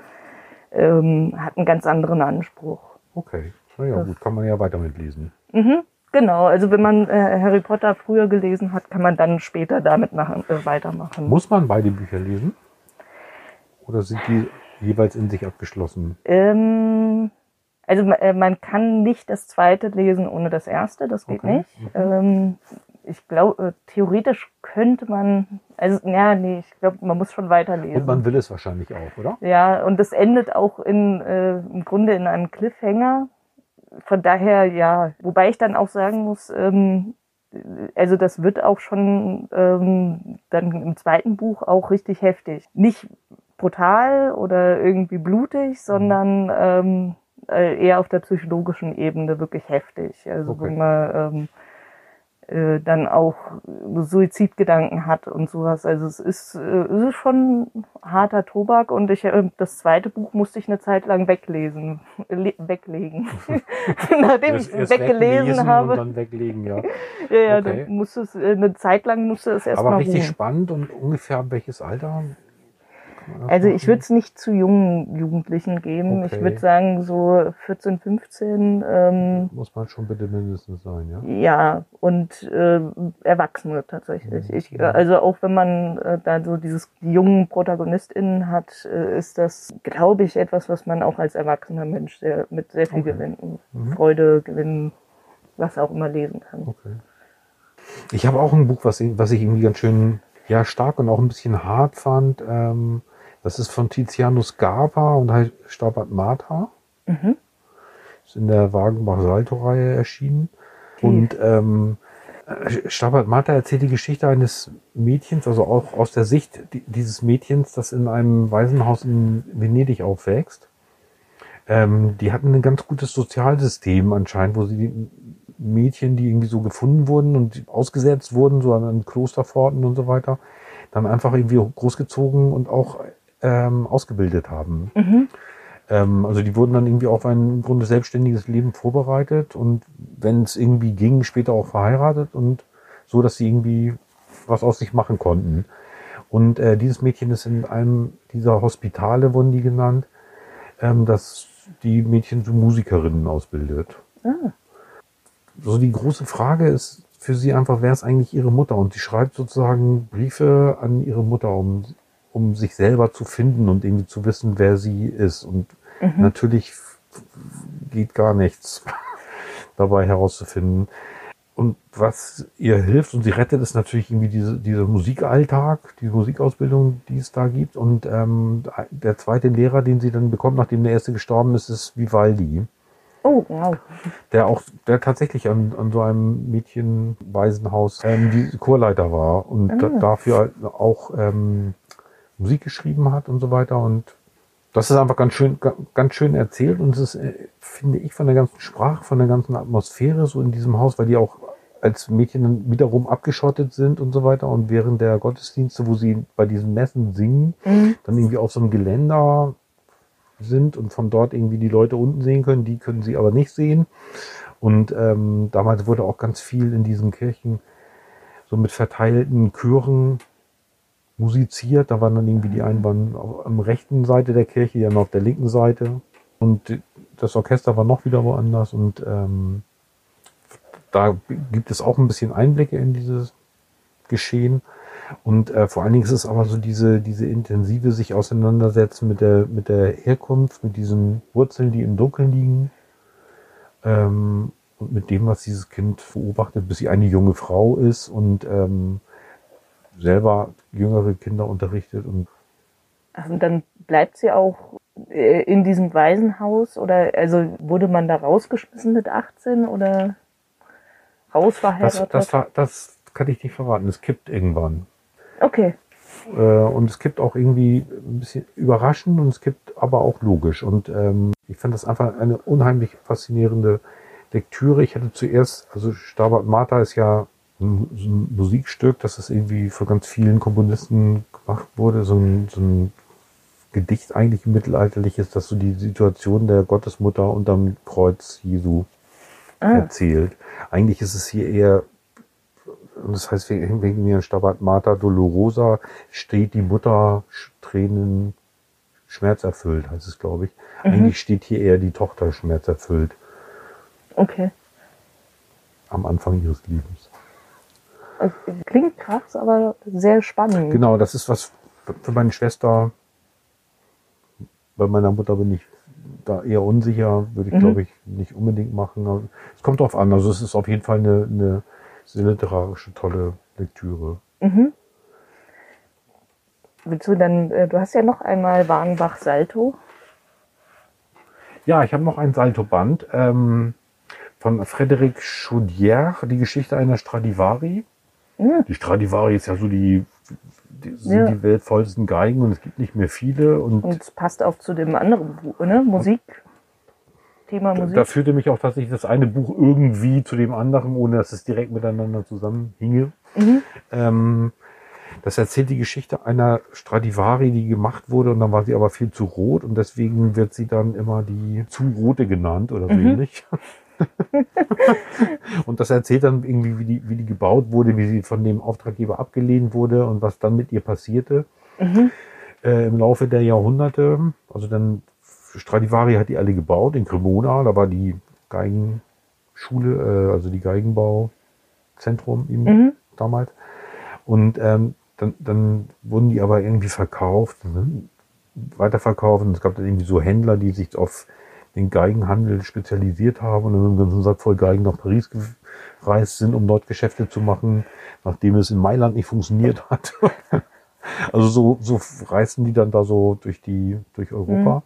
ähm, hat einen ganz anderen Anspruch.
Okay, naja, gut, kann man ja weiter mitlesen.
Mhm, genau, also wenn man äh, Harry Potter früher gelesen hat, kann man dann später damit machen, äh, weitermachen.
Muss man beide Bücher lesen? Oder sind die jeweils in sich abgeschlossen?
Ähm, also äh, man kann nicht das zweite lesen ohne das erste, das geht
Okay,
nicht. Ähm, ich glaube, äh, theoretisch könnte man, also ja, nee, ich glaube, man muss schon weiterlesen.
Und man will es wahrscheinlich auch, oder?
ja, und es endet auch in, äh, im Grunde in einem Cliffhanger. Von daher, ja, wobei ich dann auch sagen muss, ähm, also das wird auch schon ähm, dann im zweiten Buch auch richtig heftig. Nicht brutal oder irgendwie blutig, sondern ähm, äh, eher auf der psychologischen Ebene wirklich heftig. Also
Okay.
wo man ähm, äh, dann auch Suizidgedanken hat und sowas. Also es ist, äh, es ist schon harter Tobak und ich äh, das zweite Buch musste ich eine Zeit lang weglesen, le weglegen. Nachdem ich es weggelesen habe.
Und dann weglegen, ja.
ja, ja,
Okay.
dann musste es, äh, eine Zeit lang musste es erstmal
Aber richtig
ruhen.
spannend und ungefähr welches Alter?
Also ich würde es nicht zu jungen Jugendlichen geben. Ich
Okay.
würde sagen so 14, 15. Ähm,
Muss man schon bitte mindestens sein, ja?
Ja, und äh, Erwachsene tatsächlich. Ich, äh, also auch wenn man äh, da so dieses die jungen ProtagonistInnen hat, äh, ist das, glaube ich, etwas, was man auch als erwachsener Mensch sehr, mit sehr viel
Okay.
Gewinn,
Mhm.
Freude, Gewinn, was auch immer lesen kann.
Okay. Ich habe auch ein Buch, was, ich- was ich irgendwie ganz schön ja, stark und auch ein bisschen hart fand. Ähm, das ist von Tiziano Scarpa und heißt Stabat Mater.
Mhm.
Ist in der Wagenbach-Salto-Reihe erschienen.
Okay.
Und ähm, äh, Stabat Mater erzählt die Geschichte eines Mädchens, also auch aus der Sicht di- dieses Mädchens, das in einem Waisenhaus in Venedig aufwächst. Ähm, die hatten ein ganz gutes Sozialsystem anscheinend, wo sie die Mädchen, die irgendwie so gefunden wurden und ausgesetzt wurden, so an Klosterpforten und so weiter, dann einfach irgendwie großgezogen und auch ähm, ausgebildet haben.
Mhm.
Ähm, also die wurden dann irgendwie auf ein im Grunde selbstständiges Leben vorbereitet und wenn es irgendwie ging, später auch verheiratet und so, dass sie irgendwie was aus sich machen konnten. Und äh, dieses Mädchen ist in einem dieser Hospitale, wurden die genannt, ähm, dass die Mädchen zu Musikerinnen ausbildet.
Ah.
So die große Frage ist für sie einfach, wer ist eigentlich ihre Mutter? Und sie schreibt sozusagen Briefe an ihre Mutter, um, um sich selber zu finden und irgendwie zu wissen, wer sie ist. Und natürlich f- geht gar nichts dabei herauszufinden. Und was ihr hilft und sie rettet, ist natürlich irgendwie diese, dieser Musikalltag, die Musikausbildung, die es da gibt. Und ähm, der zweite Lehrer, den sie dann bekommt, nachdem der erste gestorben ist, ist Vivaldi
Oh, wow.
der auch, der tatsächlich an, an so einem Mädchenwaisenhaus ähm, die Chorleiter war und
Ah.
dafür auch ähm, Musik geschrieben hat und so weiter. Und das ist einfach ganz schön, ga- ganz schön erzählt und es ist, äh, finde ich, von der ganzen Sprache, von der ganzen Atmosphäre so in diesem Haus, weil die auch als Mädchen dann wiederum abgeschottet sind und so weiter und während der Gottesdienste, wo sie bei diesen Messen singen,
Mhm.
dann irgendwie auf so einem Geländer sind und von dort irgendwie die Leute unten sehen können, die können sie aber nicht sehen. Und ähm, damals wurde auch ganz viel in diesen Kirchen so mit verteilten Chören musiziert. Da waren dann irgendwie die einen waren am rechten Seite der Kirche, die anderen auf der linken Seite. Und das Orchester war noch wieder woanders. Und ähm, da gibt es auch ein bisschen Einblicke in dieses Geschehen. Und äh, vor allen Dingen ist es aber so diese, diese intensive sich auseinandersetzen mit der, mit der Herkunft, mit diesen Wurzeln, die im Dunkeln liegen. Ähm, und mit dem, was dieses Kind beobachtet, bis sie eine junge Frau ist und ähm, selber jüngere Kinder unterrichtet. Und
Ach, Und dann bleibt sie auch äh, in diesem Waisenhaus oder also wurde man da rausgeschmissen mit 18 oder
das,
rausverheiratet?
das, war- das kann ich nicht verraten. Es kippt irgendwann.
okay.
Äh, und es gibt auch irgendwie ein bisschen überraschend und es gibt aber auch logisch. Und ähm, ich fand das einfach eine unheimlich faszinierende Lektüre. Ich hatte zuerst, also Stabat Mater ist ja so ein Musikstück, das ist irgendwie von ganz vielen Komponisten gemacht wurde, so ein, so ein Gedicht eigentlich mittelalterliches, das so die Situation der Gottesmutter unterm Kreuz Jesu
Ah,
erzählt. Eigentlich ist es hier eher, das heißt wegen mir Stabat Mater Dolorosa steht die Mutter Tränen schmerzerfüllt, heißt es, glaube ich. Eigentlich steht hier eher die Tochter schmerzerfüllt
okay.
am Anfang ihres Lebens.
Also, Klingt krass, aber sehr spannend.
Genau, das ist was für- meine Schwester. Bei meiner Mutter bin ich da eher unsicher, würde ich
Mhm.
glaube ich nicht unbedingt machen. Aber Es kommt drauf an. Also es ist auf jeden Fall eine, eine sehr literarische, tolle Lektüre.
Mhm. Willst du dann, äh, du hast ja noch einmal Wagenbach Salto.
Ja, ich habe noch ein Saltoband ähm, von Frédéric Chaudière, die Geschichte einer Stradivari.
Ja.
Die Stradivari ist ja so die, die sind
Ja.
die weltvollsten Geigen und es gibt nicht mehr viele und
Und es passt auch zu dem anderen Buch, ne? Musik. Thema Musik.
da führte mich auch tatsächlich das eine Buch irgendwie zu dem anderen, ohne dass es direkt miteinander zusammenhinge.
Mhm.
Ähm, das erzählt die Geschichte einer Stradivari, die gemacht wurde und dann war sie aber viel zu rot und deswegen wird sie dann immer die zu rote genannt oder so
Mhm.
ähnlich. und das erzählt dann irgendwie, wie die, wie die gebaut wurde, wie sie von dem Auftraggeber abgelehnt wurde und was dann mit ihr passierte
Mhm.
äh, im Laufe der Jahrhunderte. Also dann Stradivari hat die alle gebaut in Cremona, da war die Geigenschule, äh, also die Geigenbauzentrum eben
Mhm.
damals. Und ähm, dann, dann wurden die aber irgendwie verkauft, ne? weiterverkauft. Und es gab dann irgendwie so Händler, die sich auf den Geigenhandel spezialisiert haben und dann einen ganzen Sack voll Geigen nach Paris gereist sind, um dort Geschäfte zu machen, nachdem es in Mailand nicht funktioniert hat. also so, so reisten die dann da so durch die, durch Europa.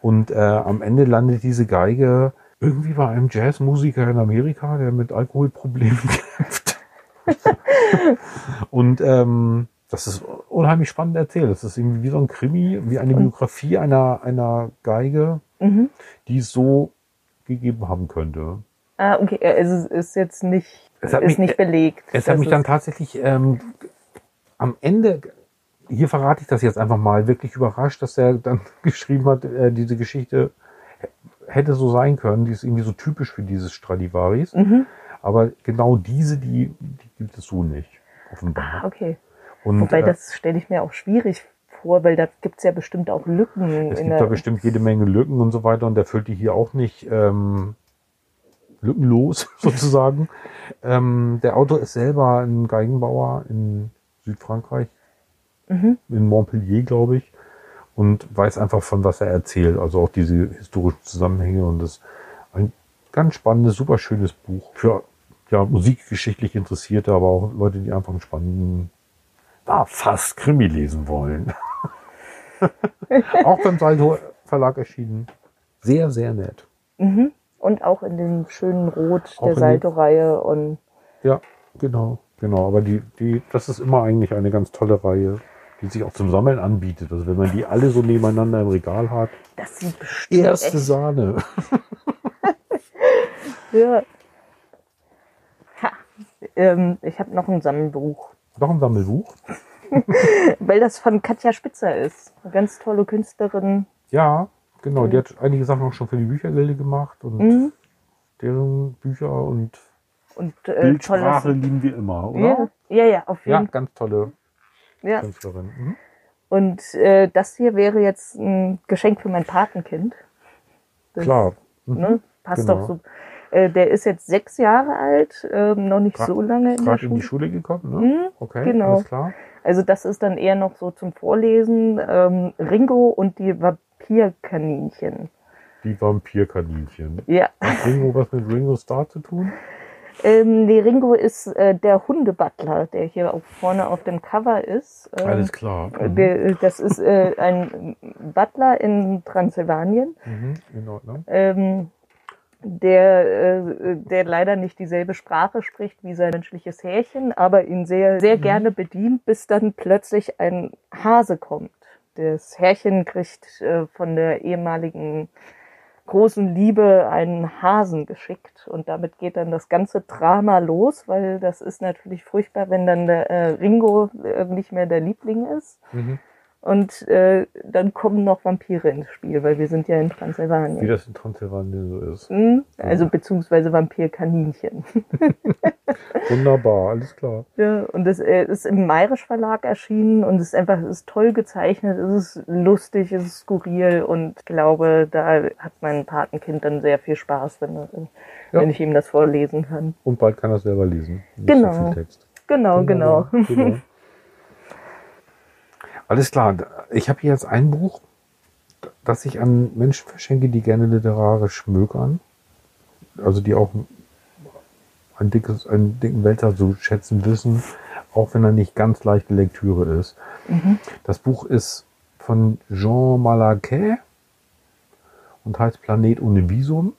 Und äh, am Ende landet diese Geige irgendwie bei einem Jazzmusiker in Amerika, der mit Alkoholproblemen kämpft. Und ähm, das ist unheimlich spannend erzählt. Das ist irgendwie wie so ein Krimi, wie eine Biografie einer, einer Geige,
Mhm.
die es so gegeben haben könnte.
Ah, okay. Also es ist jetzt nicht,
Es hat
ist
mich-
nicht belegt.
Es hat mich dann tatsächlich ähm, am Ende, hier verrate ich das jetzt einfach mal, wirklich überrascht, dass er dann geschrieben hat, äh, diese Geschichte hätte so sein können. Die ist irgendwie so typisch für dieses Stradivaris.
Mhm.
Aber genau diese, die, die gibt es so nicht,
Ah,
offenbar.
okay.
Und
Wobei,
äh,
das stelle ich mir auch schwierig vor, weil da gibt's ja bestimmt auch Lücken.
es gibt da bestimmt jede Menge Lücken und so weiter und der füllt die hier auch nicht ähm, lückenlos sozusagen. ähm, der Autor ist selber ein Geigenbauer in Südfrankreich,
Mhm.
in Montpellier, glaube ich, und weiß einfach von was er erzählt, also auch diese historischen Zusammenhänge und das ist ein ganz spannendes, super schönes Buch für ja, musikgeschichtlich Interessierte, aber auch Leute, die einfach einen spannenden, ah, fast Krimi lesen wollen. auch beim Salto Verlag erschienen. Sehr, sehr nett.
Mhm. Und auch in dem schönen Rot
Auch
der Salto-Reihe und
Ja, genau, genau. Aber die, die, das ist immer eigentlich eine ganz tolle Reihe, die sich auch zum Sammeln anbietet. Also wenn man die alle so nebeneinander im Regal hat.
das sieht bestimmt
Erste
echt,
Sahne.
ja. Ha. Ähm, ich habe noch ein Sammelbuch,
Noch ein Sammelbuch.
weil das von Katja Spitzer ist. Eine ganz tolle Künstlerin.
Ja, genau. Die hat einige Sachen auch schon für die Büchergilde gemacht und
Mhm.
deren Bücher und
Und äh,
Bildsprache lieben wir immer,
Ja,
oder?
ja, ja, auf
Ja,
jeden Fall.
ganz tolle
Ja.
Künstlerin. Mhm.
Und äh, das hier wäre jetzt ein Geschenk für mein Patenkind. Das,
Klar. Mhm.
Ne? Passt
Genau.
doch so. Äh, der ist jetzt sechs Jahre alt, ähm, noch nicht
Gra-
so lange in der
Gerade in die
Schule.
Schule gekommen, ne?
Mhm,
Okay,
genau.
alles klar.
Also das ist dann eher noch so zum Vorlesen. Ähm, Ringo und die Vampirkaninchen.
Die Vampirkaninchen.
Ja.
Hat Ringo was mit Ringo Starr zu tun?
Ähm, nee, Ringo ist äh, der Hundebutler, der hier auch vorne auf dem Cover ist. Ähm,
Alles klar. Mhm.
der, das ist äh, ein Butler in Transsilvanien.
Mhm. In Ordnung.
ähm, der, äh, der leider nicht dieselbe Sprache spricht wie sein menschliches Härchen, aber ihn sehr, sehr gerne bedient, bis dann plötzlich ein Hase kommt. Das Härchen kriegt äh, von der ehemaligen großen Liebe einen Hasen geschickt und damit geht dann das ganze Drama los, weil das ist natürlich furchtbar, wenn dann der äh, Ringo äh, nicht mehr der Liebling ist.
Mhm.
Und äh, dann kommen noch Vampire ins Spiel, weil wir sind ja in Transsilvanien.
Wie das in Transsilvanien so ist.
Mhm, Also beziehungsweise Vampirkaninchen.
Wunderbar, alles klar.
Ja, und das äh, ist im Mayrisch Verlag erschienen und es ist einfach, ist toll gezeichnet, es ist lustig, es ist skurril und ich glaube, da hat mein Patenkind dann sehr viel Spaß, wenn,
Ja.
wenn ich ihm das vorlesen kann.
Und bald kann er selber lesen.
Genau.
So.
Genau, genau.
Wunderbar, genau. Alles klar. Ich habe hier jetzt ein Buch, das ich an Menschen verschenke, die gerne literarisch schmökern. Also die auch ein dickes, einen dicken Wälzer zu schätzen wissen, auch wenn er nicht ganz leichte Lektüre ist. Das Buch ist von Jean Malaquais und heißt Planet ohne Visum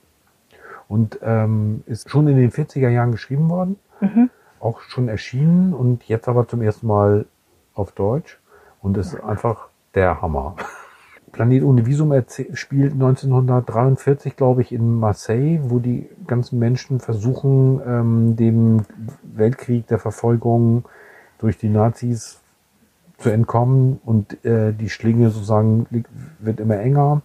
und ähm, ist schon in den 40er Jahren geschrieben worden, auch schon erschienen und jetzt aber zum ersten Mal auf Deutsch und ist einfach der Hammer. Planet ohne Visum erzäh- spielt 1943, glaube ich, in Marseille, wo die ganzen Menschen versuchen, ähm, dem Weltkrieg der Verfolgung durch die Nazis zu entkommen und äh, die Schlinge sozusagen wird immer enger.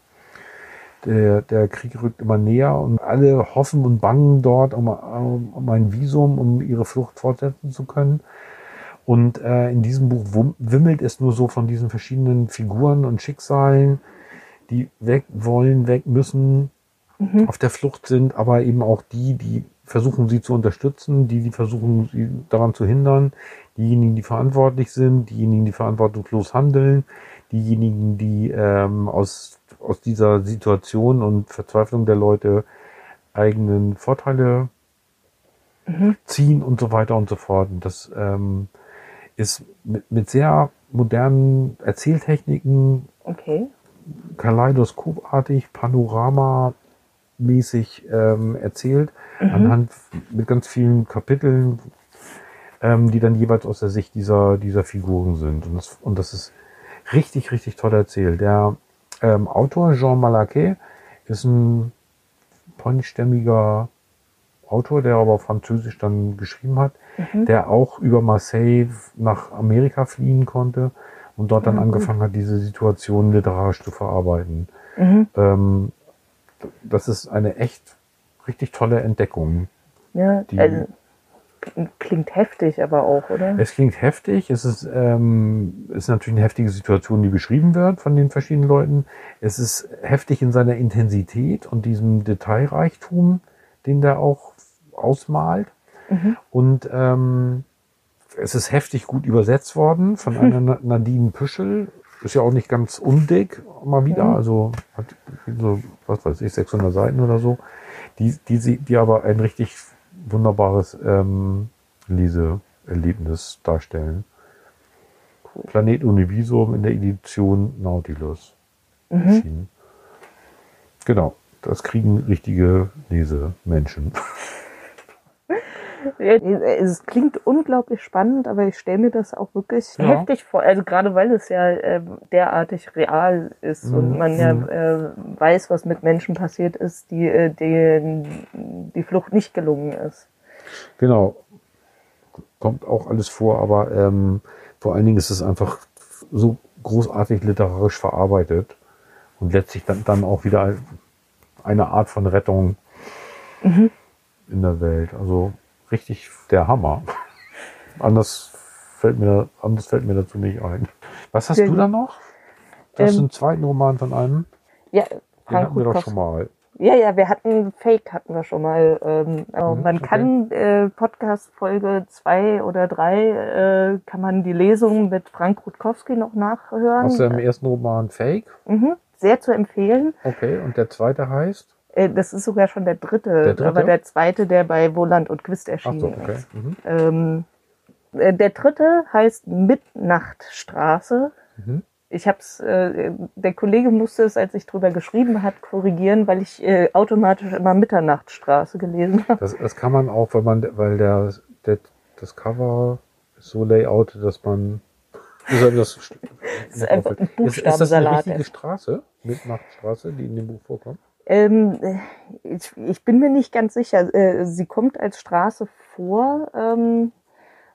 Der, der Krieg rückt immer näher und alle hoffen und bangen dort um, um ein Visum, um ihre Flucht fortsetzen zu können. Und äh, in diesem Buch wimmelt es nur so von diesen verschiedenen Figuren und Schicksalen, die weg wollen, weg müssen, auf der Flucht sind, aber eben auch die, die versuchen, sie zu unterstützen, die, die versuchen, sie daran zu hindern, diejenigen, die verantwortlich sind, diejenigen, die verantwortungslos handeln, diejenigen, die ähm, aus, aus dieser Situation und Verzweiflung der Leute eigenen Vorteile ziehen und so weiter und so fort. Und das ähm, ist mit, mit sehr modernen Erzähltechniken,
Okay.
kaleidoskopartig, panoramamäßig ähm, erzählt, anhand mit ganz vielen Kapiteln, ähm, die dann jeweils aus der Sicht dieser, dieser Figuren sind. Und das, und das ist richtig, richtig toll erzählt. Der ähm, Autor Jean Malaquet ist ein polnischstämmiger Autor, der aber auf Französisch dann geschrieben hat, der auch über Marseille nach Amerika fliehen konnte und dort dann angefangen hat, diese Situation literarisch zu verarbeiten. Ähm, das ist eine echt richtig tolle Entdeckung.
Ja,
Die-
also, klingt heftig aber auch, oder?
Es klingt heftig, es ist, ähm, ist natürlich eine heftige Situation, die beschrieben wird von den verschiedenen Leuten. Es ist heftig in seiner Intensität und diesem Detailreichtum, den der auch ausmalt. Und ähm, es ist heftig gut übersetzt worden von einer Na- Nadine Püschel. Ist ja auch nicht ganz undick mal wieder, also hat so, was weiß ich, 600 Seiten oder so, die, die, die aber ein richtig wunderbares ähm, Leseerlebnis darstellen. Planet Univisum in der Edition Nautilus erschienen. Genau, das kriegen richtige Lesemenschen.
Es klingt unglaublich spannend, aber ich stelle mir das auch wirklich
Ja.
heftig vor. Also gerade weil es ja ähm, derartig real ist
Mhm.
und man ja
Mhm.
äh, weiß, was mit Menschen passiert ist, die äh, denen die Flucht nicht gelungen ist.
Genau. Kommt auch alles vor, aber ähm, vor allen Dingen ist es einfach so großartig literarisch verarbeitet und letztlich dann, dann auch wieder eine Art von Rettung in der Welt. Also richtig der Hammer. anders fällt mir, anders fällt mir dazu nicht ein. Was hast
Sehr
du da noch? Du hast
Ähm,
einen zweiten Roman von einem.
Ja,
Den
Frank
hatten wir doch schon mal.
Ja, ja, wir hatten Fake hatten wir schon mal. Ähm, also
Mhm,
man
okay.
kann äh, Podcast Folge zwei oder drei äh, kann man die Lesung mit Frank Rutkowski noch nachhören.
Aus deinem ersten Roman Fake.
Mhm, sehr zu empfehlen.
Okay. Und der zweite heißt?
Äh, das ist sogar schon der dritte,
Der dritte?
aber der zweite, der bei Woland und Quist erschienen
so, okay.
ist.
Mhm.
Ähm, äh, der dritte heißt Midnachtstraße.
Mhm.
Ich hab's, äh, der Kollege musste es, als ich drüber geschrieben hat, korrigieren, weil ich äh, automatisch immer Mitternachtstraße gelesen habe.
Das, das kann man auch, weil man, weil der, der das Cover ist so layoutet, dass man ist das,
ist einfach ein
ist, ist das eine
Buchstabensalat.
Straße, Mitnachtstraße, die in dem Buch vorkommt?
Ähm, äh, ich, ich bin mir nicht ganz sicher. Äh, sie kommt als Straße vor. Ähm,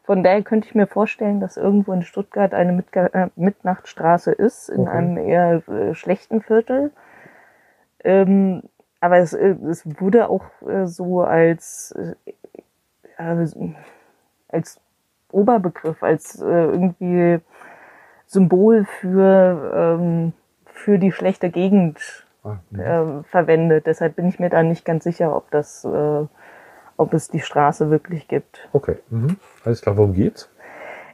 von daher könnte ich mir vorstellen, dass irgendwo in Stuttgart eine Mitga äh, Mitnachtstraße ist, in
Okay.
einem eher äh, schlechten Viertel. Ähm, aber es, äh, es wurde auch äh, so als, als Oberbegriff, als äh, irgendwie Symbol für, ähm, für die schlechte Gegend
Ah, mhm.
äh, verwendet. Deshalb bin ich mir da nicht ganz sicher, ob das, äh, ob es die Straße wirklich gibt.
Okay, mhm. alles klar, worum geht's?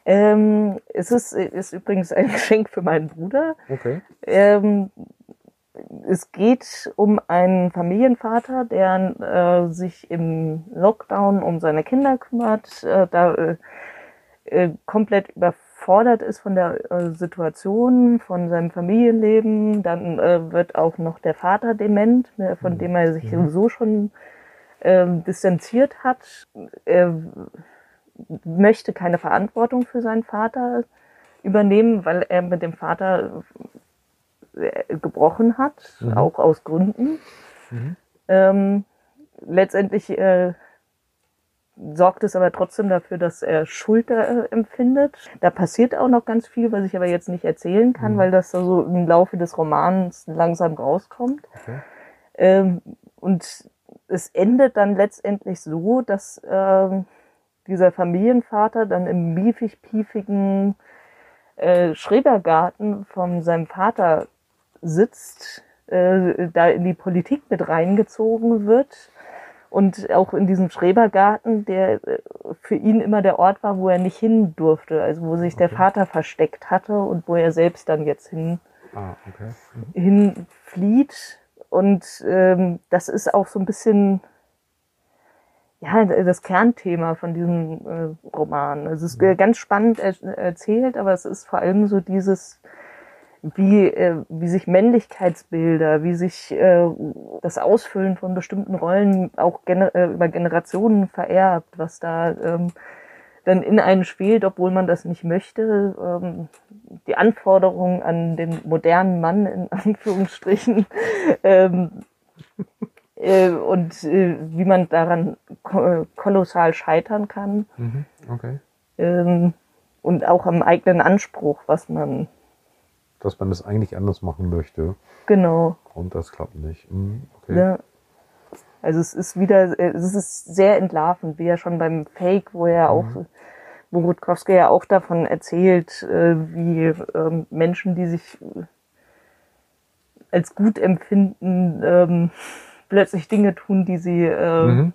Ähm, es ist, ist übrigens ein Geschenk für meinen Bruder.
Okay.
Ähm, es geht um einen Familienvater, der äh, sich im Lockdown um seine Kinder kümmert, äh, da äh, äh, komplett überfordert ist von der äh, Situation, von seinem Familienleben. Dann äh, wird auch noch der Vater dement, ne, von dem er sich sowieso schon ähm, distanziert hat. Er möchte keine Verantwortung für seinen Vater übernehmen, weil er mit dem Vater äh, gebrochen hat,
Mhm.
auch aus Gründen.
Mhm.
Ähm, letztendlich äh, sorgt es aber trotzdem dafür, dass er Schuld äh, empfindet. Da passiert auch noch ganz viel, was ich aber jetzt nicht erzählen kann,
Mhm.
weil das da so im Laufe des Romans langsam rauskommt.
Okay.
Ähm, und es endet dann letztendlich so, dass ähm, dieser Familienvater dann im miefig-piefigen äh, Schrebergarten von seinem Vater sitzt, äh, da in die Politik mit reingezogen wird und auch in diesem Schrebergarten, der äh, für ihn immer der Ort war, wo er nicht hin durfte, also wo sich der
Okay.
Vater versteckt hatte und wo er selbst dann jetzt hin
Ah, okay. Mhm.
hinflieht. Und ähm, das ist auch so ein bisschen ja, das Kernthema von diesem äh, Roman. Es ist äh, ganz spannend er erzählt, aber es ist vor allem so dieses, wie, äh, wie sich Männlichkeitsbilder, wie sich äh, das Ausfüllen von bestimmten Rollen auch gener äh, über Generationen vererbt, was da ähm, dann in einen spielt, obwohl man das nicht möchte. Ähm, die Anforderungen an den modernen Mann in Anführungsstrichen ähm, äh, und äh, wie man daran ko kolossal scheitern kann
Mhm. Okay.
ähm, und auch am eigenen Anspruch, was man
Dass man das eigentlich anders machen möchte
genau
und das klappt nicht. Mhm. Okay.
Ne? Also es ist wieder, es ist sehr entlarvend, wie ja schon beim Fake, wo er auch, wo Rutkowski ja auch davon erzählt, äh, wie ähm, Menschen, die sich äh, als gut empfinden, ähm, plötzlich Dinge tun, die sie, äh,
Mhm.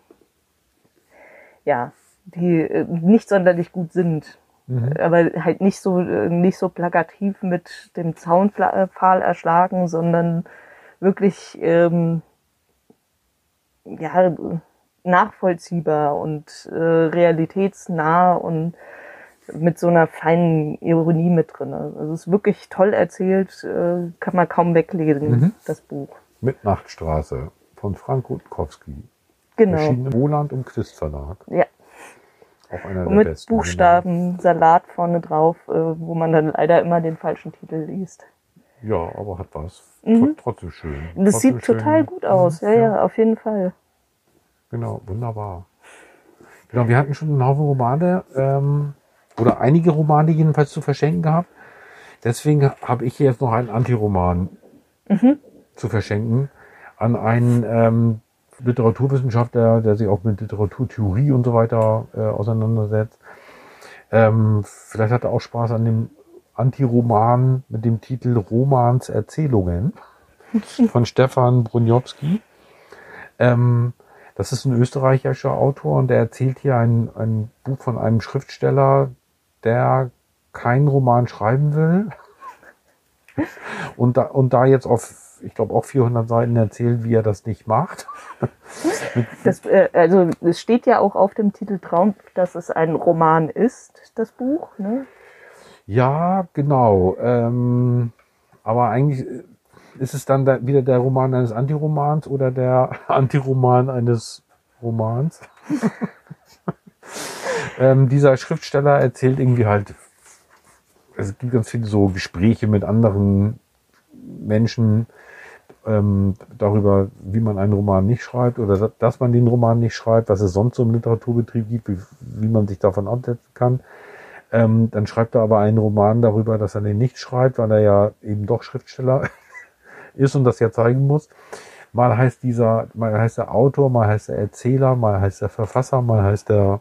ja, die nicht sonderlich gut sind.
Mhm.
Aber halt nicht so, äh, nicht so plakativ mit dem Zaunpfahl erschlagen, sondern wirklich, ähm, ja, nachvollziehbar und äh, realitätsnah und mit so einer feinen Ironie mit drin. Also es ist wirklich toll erzählt, äh, kann man kaum weglesen,
Mhm.
das Buch.
Mitnachtstraße von Frank Rutkowski.
Genau.
Erschienen im Roland und Christ Verlag.
Ja.
Auch einer
Und
der
mit
besten.
Buchstaben, Salat vorne drauf, äh, wo man dann leider immer den falschen Titel liest.
Ja, aber hat was.
Mhm.
Tr- Trotzdem schön.
Das
Trotzdem
sieht total
schön.
gut aus, ja,
Mhm,
ja, auf jeden Fall.
Genau, wunderbar. Genau, wir hatten schon einen Haufen Romane, ähm, oder einige Romane jedenfalls zu verschenken gehabt. Deswegen habe ich jetzt noch einen Antiroman
Mhm.
zu verschenken an einen ähm, Literaturwissenschaftler, der sich auch mit Literaturtheorie und so weiter äh, auseinandersetzt. Ähm, vielleicht hat er auch Spaß an dem Antiroman mit dem Titel Romans Erzählungen von Stefan Brunjowski. Ähm, das ist ein österreichischer Autor und der erzählt hier ein, ein Buch von einem Schriftsteller, der keinen Roman schreiben will und da, und da jetzt auf, ich glaube, auch 400 Seiten erzählt, wie er das nicht macht.
Das, äh, also es steht ja auch auf dem Titel Traum, dass es ein Roman ist, das Buch. Ne?
Ja, genau. Ähm, aber eigentlich ist es dann da wieder der Roman eines Antiromans oder der Antiroman eines Romans. ähm, dieser Schriftsteller erzählt irgendwie halt, es gibt ganz viele so Gespräche mit anderen Menschen ähm, darüber, wie man einen Roman nicht schreibt oder dass man den Roman nicht schreibt, was es sonst so im Literaturbetrieb gibt, wie, wie man sich davon absetzen kann. Ähm, dann schreibt er aber einen Roman darüber, dass er den nicht schreibt, weil er ja eben doch Schriftsteller ist und das ja zeigen muss. Mal heißt dieser, mal heißt der Autor, mal heißt der Erzähler, mal heißt der Verfasser, mal heißt der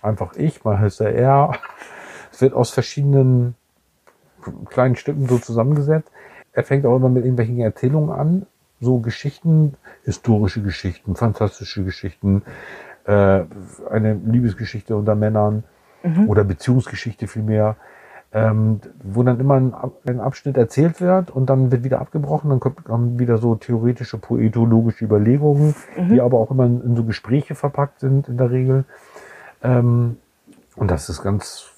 einfach ich, mal heißt der er. Es wird aus verschiedenen kleinen Stücken so zusammengesetzt. Er fängt auch immer mit irgendwelchen Erzählungen an, so Geschichten, historische Geschichten, fantastische Geschichten, äh, eine Liebesgeschichte unter Männern oder Beziehungsgeschichte vielmehr, ähm, wo dann immer ein, ein Abschnitt erzählt wird und dann wird wieder abgebrochen, dann kommt, kommen wieder so theoretische, poetologische Überlegungen, die aber auch immer in, in so Gespräche verpackt sind in der Regel. Ähm, und das ist ganz,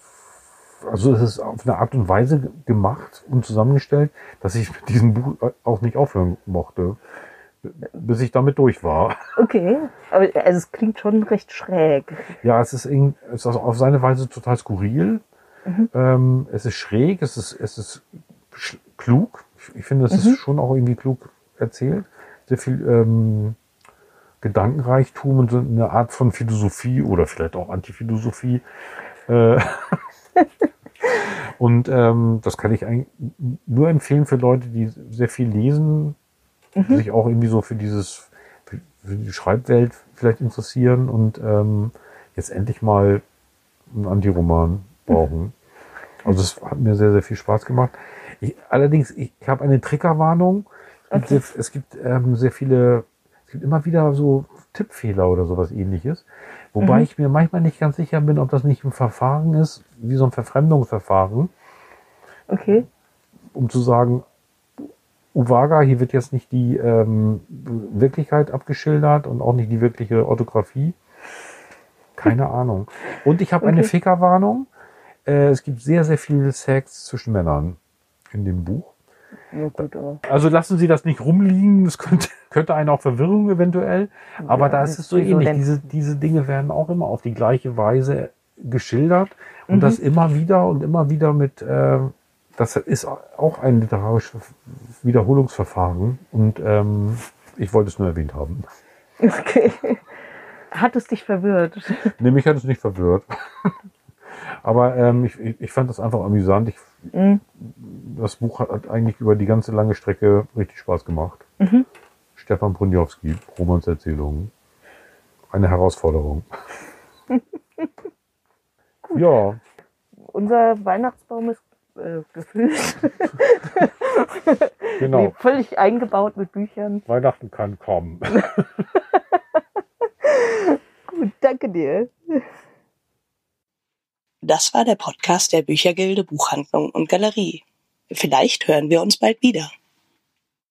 also es ist auf eine Art und Weise ge- gemacht und zusammengestellt, dass ich mit diesem Buch auch nicht aufhören mochte, bis ich damit durch war.
Okay, aber also es klingt schon recht schräg.
Ja, es ist, irgendwie- es ist also auf seine Weise total skurril. Ähm, es ist schräg, es ist, es ist klug. Ich, finde, das
Mhm.
ist schon auch irgendwie klug erzählt. Sehr viel ähm, Gedankenreichtum und so eine Art von Philosophie oder vielleicht auch Antiphilosophie. Äh, und ähm, das kann ich eigentlich nur empfehlen für Leute, die sehr viel lesen,
Mhm.
sich auch irgendwie so für dieses, für, die Schreibwelt vielleicht interessieren und ähm, jetzt endlich mal einen Antiroman brauchen. Also es hat mir sehr, sehr viel Spaß gemacht. Ich, allerdings, ich habe eine Triggerwarnung. Es gibt,
Okay.
es gibt ähm, sehr viele, es gibt immer wieder so Tippfehler oder sowas ähnliches. Wobei
Mhm.
ich mir manchmal nicht ganz sicher bin, ob das nicht ein Verfahren ist, wie so ein Verfremdungsverfahren,
Okay.
um zu sagen, Uwaga, hier wird jetzt nicht die ähm, Wirklichkeit abgeschildert und auch nicht die wirkliche Orthographie. Keine Ahnung. Und ich habe eine
Okay.
Fickerwarnung. Äh, es gibt sehr, sehr viel Sex zwischen Männern in dem Buch.
Ja, gut, aber.
Also lassen Sie das nicht rumliegen. Das könnte, könnte einen auch Verwirrung eventuell. Aber
Ja,
da ist es so ähnlich.
denn?
Diese, diese Dinge werden auch immer auf die gleiche Weise geschildert. Und
Mhm.
das immer wieder und immer wieder mit, äh, das ist auch ein literarisches Wiederholungsverfahren. Und ähm, ich wollte es nur erwähnt haben.
Okay. Hat es dich verwirrt?
Nee, mich hat es nicht verwirrt. Aber ähm, ich, ich ich fand das einfach amüsant. Ich,
Mhm.
das Buch hat, hat eigentlich über die ganze lange Strecke richtig Spaß gemacht.
Mhm.
Stefan Brunjowski, Romanserzählungen. Eine Herausforderung. ja,
Unser Weihnachtsbaum ist äh, gefüllt.
genau.
Nee, völlig eingebaut mit Büchern.
Weihnachten kann kommen.
Gut, danke dir.
Das war der Podcast der Büchergilde Buchhandlung und Galerie. Vielleicht hören wir uns bald wieder.